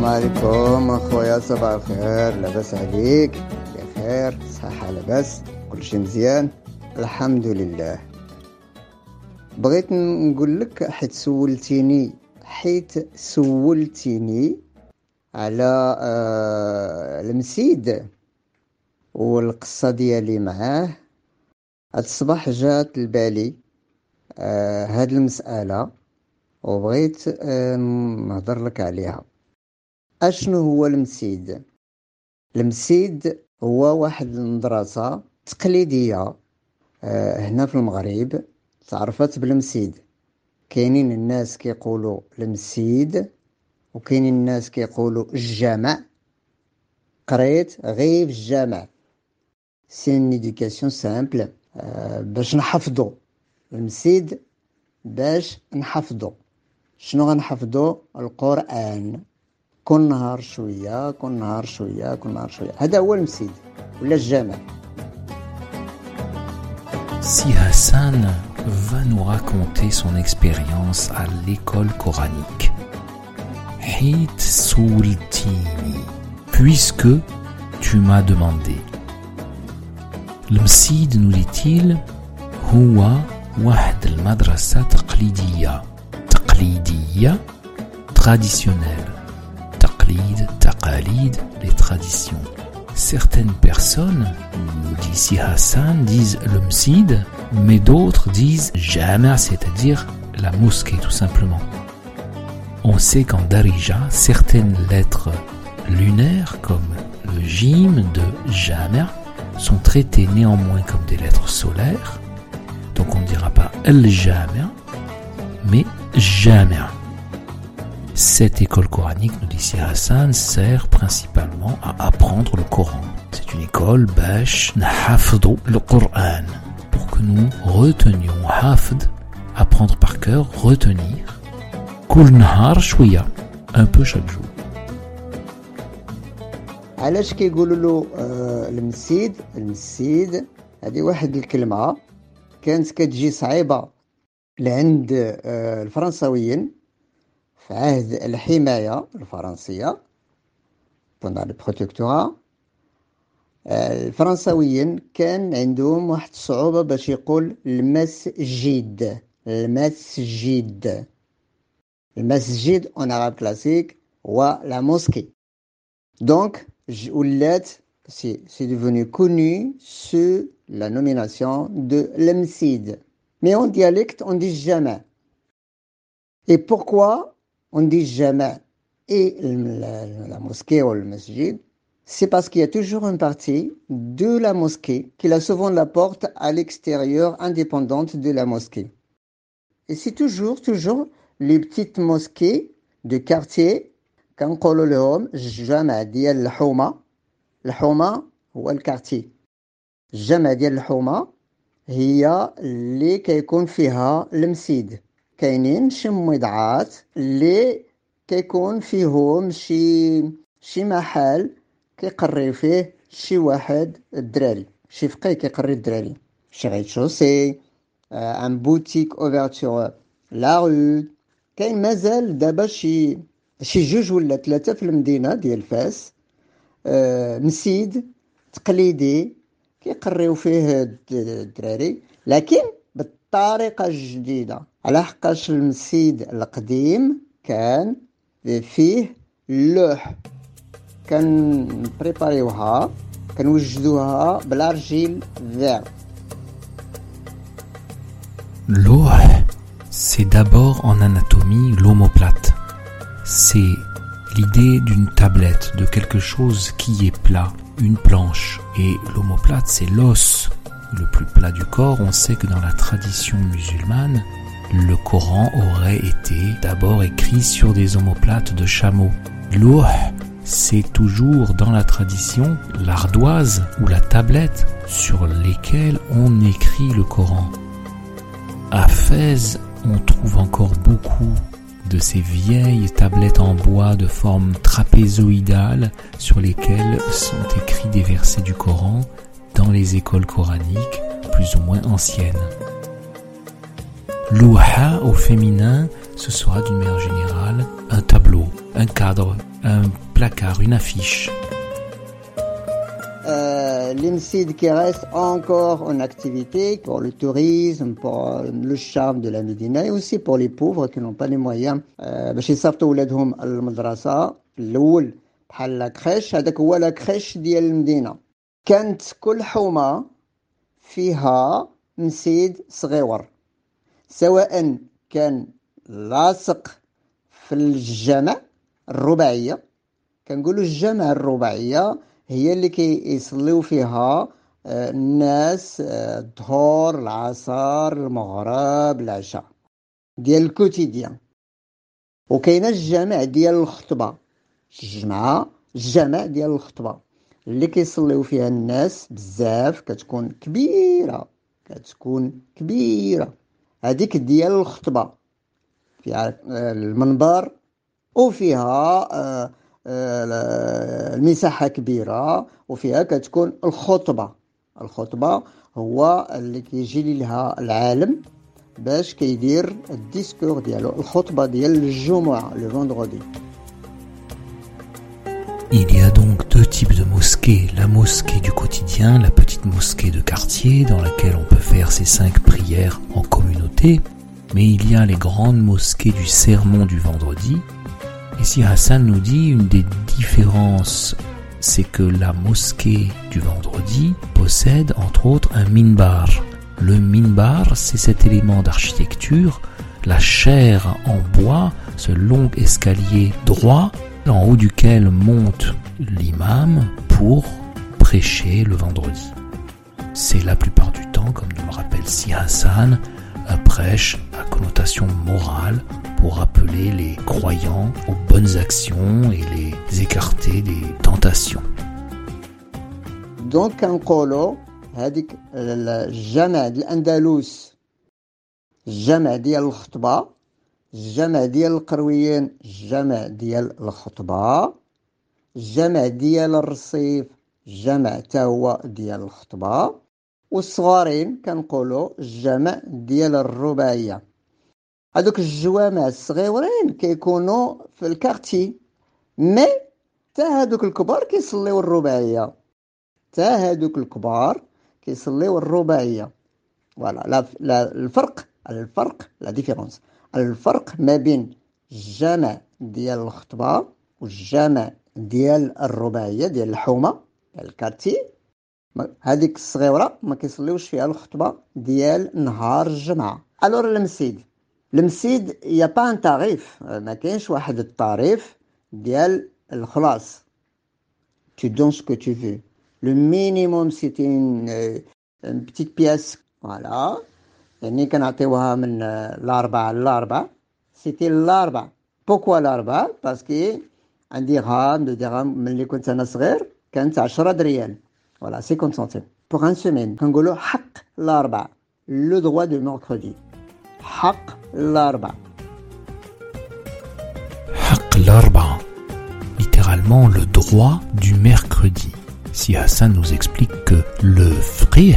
السلام عليكم اخويا صباح الخير لاباس عليك بخير صحة لاباس كلشي مزيان الحمد لله بغيت نقول لك حيت سولتيني حيت سولتيني على المسيد والقصة ديالي معاه هاد الصباح جات لبالي هاد المسألة وبغيت نهضر لك عليها أشنو هو المسيد؟ المسيد هو واحد المدرسة تقليدية آه، هنا في المغرب تعرفت بالمسيد. كاينين الناس كيقولوا المسيد وكاينين الناس كيقولوا الجامع. قريت غير في الجامع. سي ان ايديوكاسيون سامبل باش نحفظوا المسيد باش نحفظوا شنو غنحفظوا القرآن. كل نهار شويه كل نهار شويه كل نهار شويه هذا هو المسيد ولا الجامع Si Hassan va nous raconter son expérience à l'école coranique. Hit Sultini, puisque tu m'as demandé. Le msid, nous dit-il, هو واحد المدرسة تقليدية تقليدية traditionnelle les traditions. Certaines personnes, nous dit si Hassan, disent msid, mais d'autres disent jama, c'est-à-dire la mosquée tout simplement. On sait qu'en Darija, certaines lettres lunaires, comme le jim de jama, sont traitées néanmoins comme des lettres solaires. Donc on ne dira pas el-jama, mais jama. Cette école coranique, nous dit Sir Hassan, sert principalement à apprendre le Coran. C'est une école, bash, nahafdo, le Coran, pour que nous retenions hafd, apprendre par cœur, retenir, kul nahar shwiya, un peu chaque jour. علاش كيقولوا له آه المسيد المسيد هذه واحد الكلمة كانت كتجي صعيبة لعند آه الفرنساويين في عهد الحماية الفرنسية pendant le protectorat الفرنساويين كان عندهم واحد الصعوبة باش يقول المسجد المسجد المسجد en arabe classique هو la mosquée donc ولات c'est c'est devenu connu sous la nomination de l'emsid mais en dialecte on dit jamais et pourquoi on dit jamais et la, la mosquée ou le masjid, c'est parce qu'il y a toujours une partie de la mosquée qui a souvent la porte à l'extérieur indépendante de la mosquée. Et c'est toujours, toujours les petites mosquées de quartier كنقولوا لهم الجامع ديال الحومة الحومة هو الكارتي الجامع ديال الحومة هي اللي كيكون فيها المسيد كاينين شي مضعات اللي كيكون فيهم شي شي محل كيقري فيه شي واحد الدراري. شي فقيه كيقري الدراري. شي غيت شوسي ان بوتيك اوفرتور لا رو كاين مازال دابا شي شي جوج ولا ثلاثة في المدينة ديال فاس آه مسيد تقليدي كيقريو فيه الدراري. لكن بالطريقة الجديدة على حقاش المسيد القديم كان فيه اللوح كان بريباريوها كنوجدوها بالارجيل فير L'eau, c'est d'abord en anatomie l'omoplate. C'est l'idée d'une tablette, de quelque chose qui est plat, une planche. Et l'omoplate, c'est l'os le plus plat du corps. On sait que dans la tradition musulmane, le Coran aurait été d'abord écrit sur des omoplates de chameau. Louh, c'est toujours dans la tradition l'ardoise ou la tablette sur lesquelles on écrit le Coran. À Fès, on trouve encore beaucoup de ces vieilles tablettes en bois de forme trapézoïdale sur lesquelles sont écrits des versets du Coran dans les écoles coraniques plus ou moins anciennes. Louha au féminin, ce sera d'une manière générale un tableau, un cadre, un placard, une affiche. Euh, L'INSID qui reste encore en activité pour le tourisme, pour le charme de la Médina et aussi pour les pauvres qui n'ont pas les moyens باش يصيفطوا ولادهم المدرسة الأول بحال لا كريش هذاك هو لا كريش ديال المدينة كانت كل حومة فيها مسيد صغيور سواء كان لاصق في الجامع الرباعية. كنقولوا الجامع الرباعية هي اللي كيصليو فيها الناس الظهر العصر المغرب العشاء ديال الكوتيديان. وكاينة الجامع ديال الخطبة الجمعه الجامع ديال الخطبة. اللي كيصليو فيها الناس بزاف كتكون كبيرة كتكون كبيرة. هذيك ديال الخطبة. فيها المنبر وفيها المساحة كبيرة وفيها كتكون الخطبة. الخطبة هو اللي كيجي لها العالم باش كيدير الديسكور ديالو الخطبة ديال الجمعة لو فوندغودي Il y a donc deux types de mosquées, la mosquée du quotidien, la petite mosquée de quartier dans laquelle on peut faire ses cinq prières en communauté, mais il y a les grandes mosquées du sermon du vendredi. Ici Hassan nous dit une des différences, c'est que la mosquée du vendredi possède entre autres un minbar. Le minbar, c'est cet élément d'architecture, la chaire en bois, ce long escalier droit en haut duquel monte l'imam pour prêcher le vendredi. C'est la plupart du temps, comme nous le rappelle Si Hassan, un prêche à connotation morale pour rappeler les croyants aux bonnes actions et les écarter des tentations. دونك كنقولوا هذيك الجامع ديال الاندلس الجامع ديال الخطبه الجامع ديال القرويين الجامع ديال الخطبة الجامع ديال الرصيف الجامع تا هو ديال الخطبة والصغارين كنقولوا الجامع ديال الرباعية. هذوك الجوامع الصغيورين كيكونوا في الكارتي مي تا هذوك الكبار كيصليو الرباعية. تا هذوك الكبار كيصليو الرباعية. فوالا لا, لا الفرق الفرق لا ديفيرونس. الفرق ما بين الجامع ديال الخطبة والجامع ديال الرباعية ديال الحومة ديال الكارتي. هذيك الصغيرة ما كيصليوش فيها الخطبة ديال نهار الجمعة. ألور المسيد المسيد يا با ان تاريف ما كاينش واحد الطريف ديال الخلاص. Tu donnes ce que tu veux. Le minimum c'était une, une petite pièce. Voilà. يعني كنعطيوها من الاربعة للاربع سيتي الاربع بوكوا الاربع باسكي عندي غام دو درهم ملي كنت انا صغير كانت 10 دريال فوالا 50 سنتيم بوغ ان سيمين كنقولوا حق الاربع لو دروا دو ميركودي حق الاربع حق الاربع littéralement le droit du mercredi. Si Hassan nous explique que le frih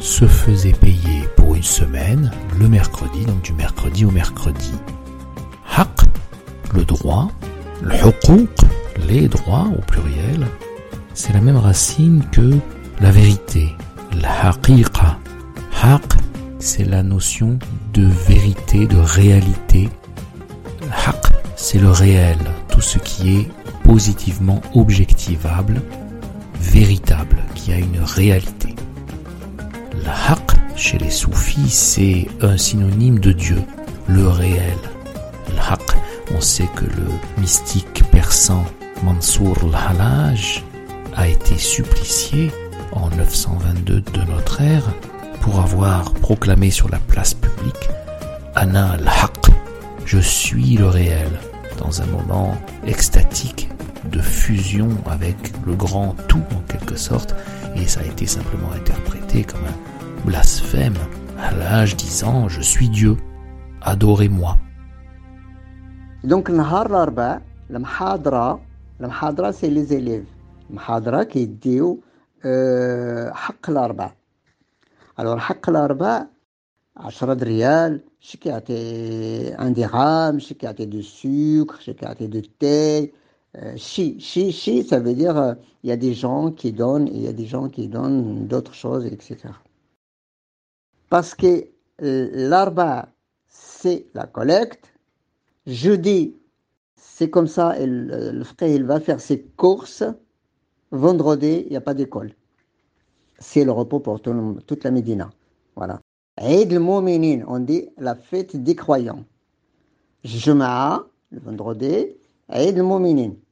se faisait payer une semaine le mercredi, donc du mercredi au mercredi. Haq, le droit, le les droits au pluriel, c'est la même racine que la vérité, l'haqiqa. Haq, c'est la notion de vérité, de réalité. Haq, c'est le réel, tout ce qui est positivement objectivable, véritable, qui a une réalité. Haq chez les soufis, c'est un synonyme de Dieu, le réel. On sait que le mystique persan Mansour al-Halaj a été supplicié en 922 de notre ère pour avoir proclamé sur la place publique Ana al-Haq, je suis le réel, dans un moment extatique de fusion avec le grand tout en quelque sorte, et ça a été simplement interprété comme un blasphème à l'âge disant je suis Dieu, adorez-moi. Donc نهار الاربعاء المحاضره المحاضره سي لي زيليف المحاضره كيديو أه حق الاربعاء الوغ حق الاربعاء عشرة ريال شي كيعطي ان درهم شي كيعطي دو سكر شي كيعطي دو تاي chi, chi, chi, ça veut dire euh, il y a des gens qui donnent et il y a des gens qui donnent d'autres choses, etc. Parce que euh, l'arba, c'est la collecte. Jeudi, c'est comme ça, et le, frère, il va faire ses courses. Vendredi, il n'y a pas d'école. C'est le repos pour toute la Médina. Voilà. Eid al on dit la fête des croyants. Juma'a, le vendredi, عيد المؤمنين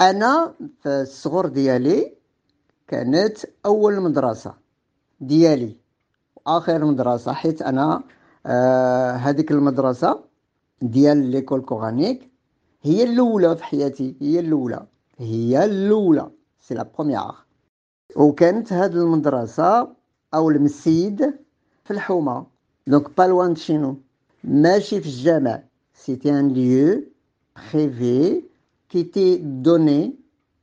انا في الصغر ديالي كانت اول مدرسه ديالي واخر مدرسة حيت أنا آه هذيك المدرسة ديال ليكول كورانيك هي الأولى في حياتي هي الأولى هي الأولى سي لا بروميير. وكانت هاد المدرسة أو المسيد في الحومة. دونك با لوان شينو ماشي في الجامع. سيتي ان ليو privé qui était donné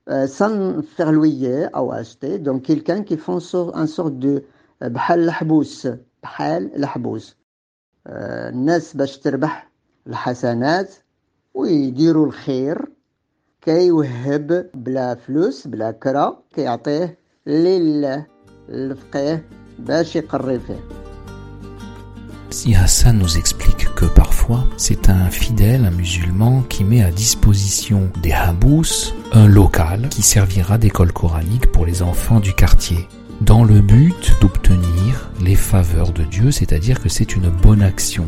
euh, sans faire loyer ou acheter. Donc quelqu'un qui fait un sort بحال الحبوس بحال الحبوس الناس باش تربح الحسنات ويديروا الخير كيوهب بلا فلوس بلا كرا كيعطيه لله الفقيه باش يقري فيه Si Hassan nous explique que parfois c'est un fidèle, un musulman qui met à disposition des habous un local qui servira d'école coranique pour les enfants du quartier dans le but d'obtenir les faveurs de Dieu, c'est-à-dire que c'est une bonne action.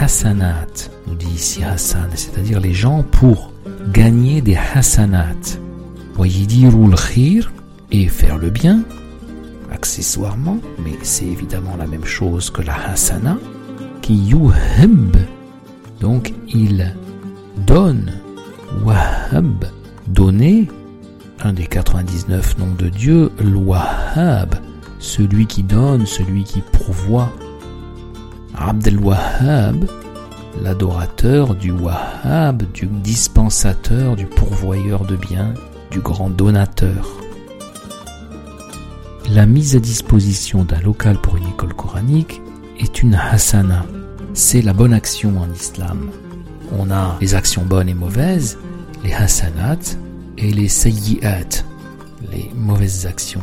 Hassanat, nous dit ici Hassan, c'est-à-dire les gens pour gagner des Hassanat. Voyez dire khir et faire le bien, accessoirement, mais c'est évidemment la même chose que la hasana, qui yuhib, donc il donne, wahab, donner, un des 99 noms de Dieu, l'wahab, celui qui donne, celui qui pourvoit. Abd al-Wahhab, l'adorateur du Wahhab, du dispensateur, du pourvoyeur de biens, du grand donateur. La mise à disposition d'un local pour une école coranique est une hasana. C'est la bonne action en islam. On a les actions bonnes et mauvaises, les hasanat et les sayyi'at, les mauvaises actions.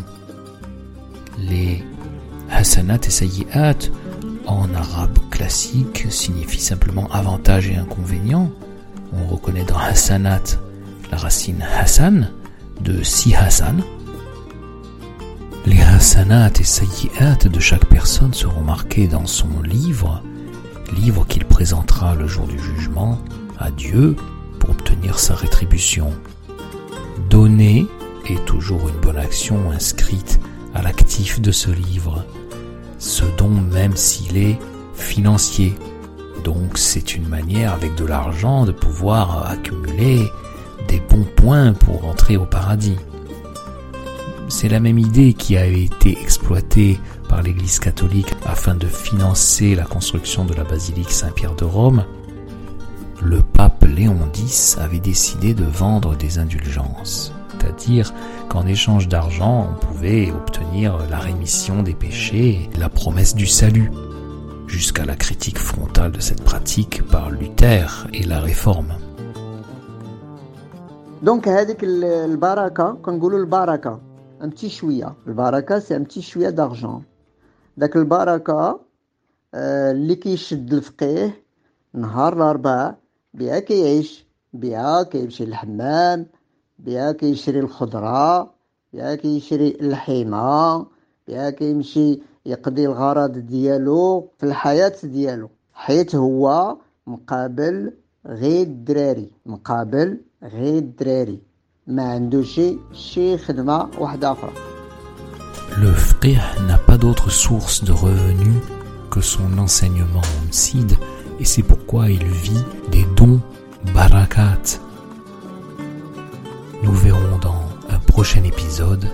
Les hasanat et sayyi'at en arabe classique signifient simplement avantage et inconvénient. On reconnaît dans hasanat la racine hasan de si hasan les hasanat et sayyi'at de chaque personne seront marqués dans son livre, livre qu'il présentera le jour du jugement à Dieu pour obtenir sa rétribution. Donner est toujours une bonne action inscrite à l'actif de ce livre, ce don même s'il est financier. Donc c'est une manière avec de l'argent de pouvoir accumuler des bons points pour entrer au paradis. C'est la même idée qui a été exploitée par l'Église catholique afin de financer la construction de la basilique Saint-Pierre de Rome Le pape Léon X avait décidé de vendre des indulgences, c'est-à-dire qu'en échange d'argent, on pouvait obtenir la rémission des péchés et la promesse du salut, jusqu'à la critique frontale de cette pratique par Luther et la réforme. Donc, le baraka, le baraka. un petit chouïa. Le baraka, c'est un petit chouïa d'argent. Donc, le baraka, اللي كيشد الفقيه نهار الاربعاء بها كيعيش بها كيمشي للحمام بها كيشري الخضرة بها كيشري الحيمة بها كيمشي يقضي الغرض ديالو في الحياة ديالو. حيت هو مقابل غير الدراري مقابل غير الدراري. Le fiqh n'a pas d'autre source de revenus que son enseignement Sid et c'est pourquoi il vit des dons barakat. Nous verrons dans un prochain épisode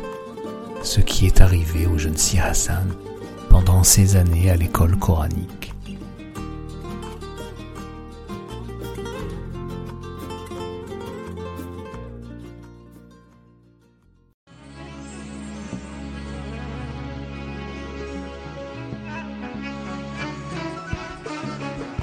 ce qui est arrivé au jeune Sir Hassan pendant ses années à l'école coranique.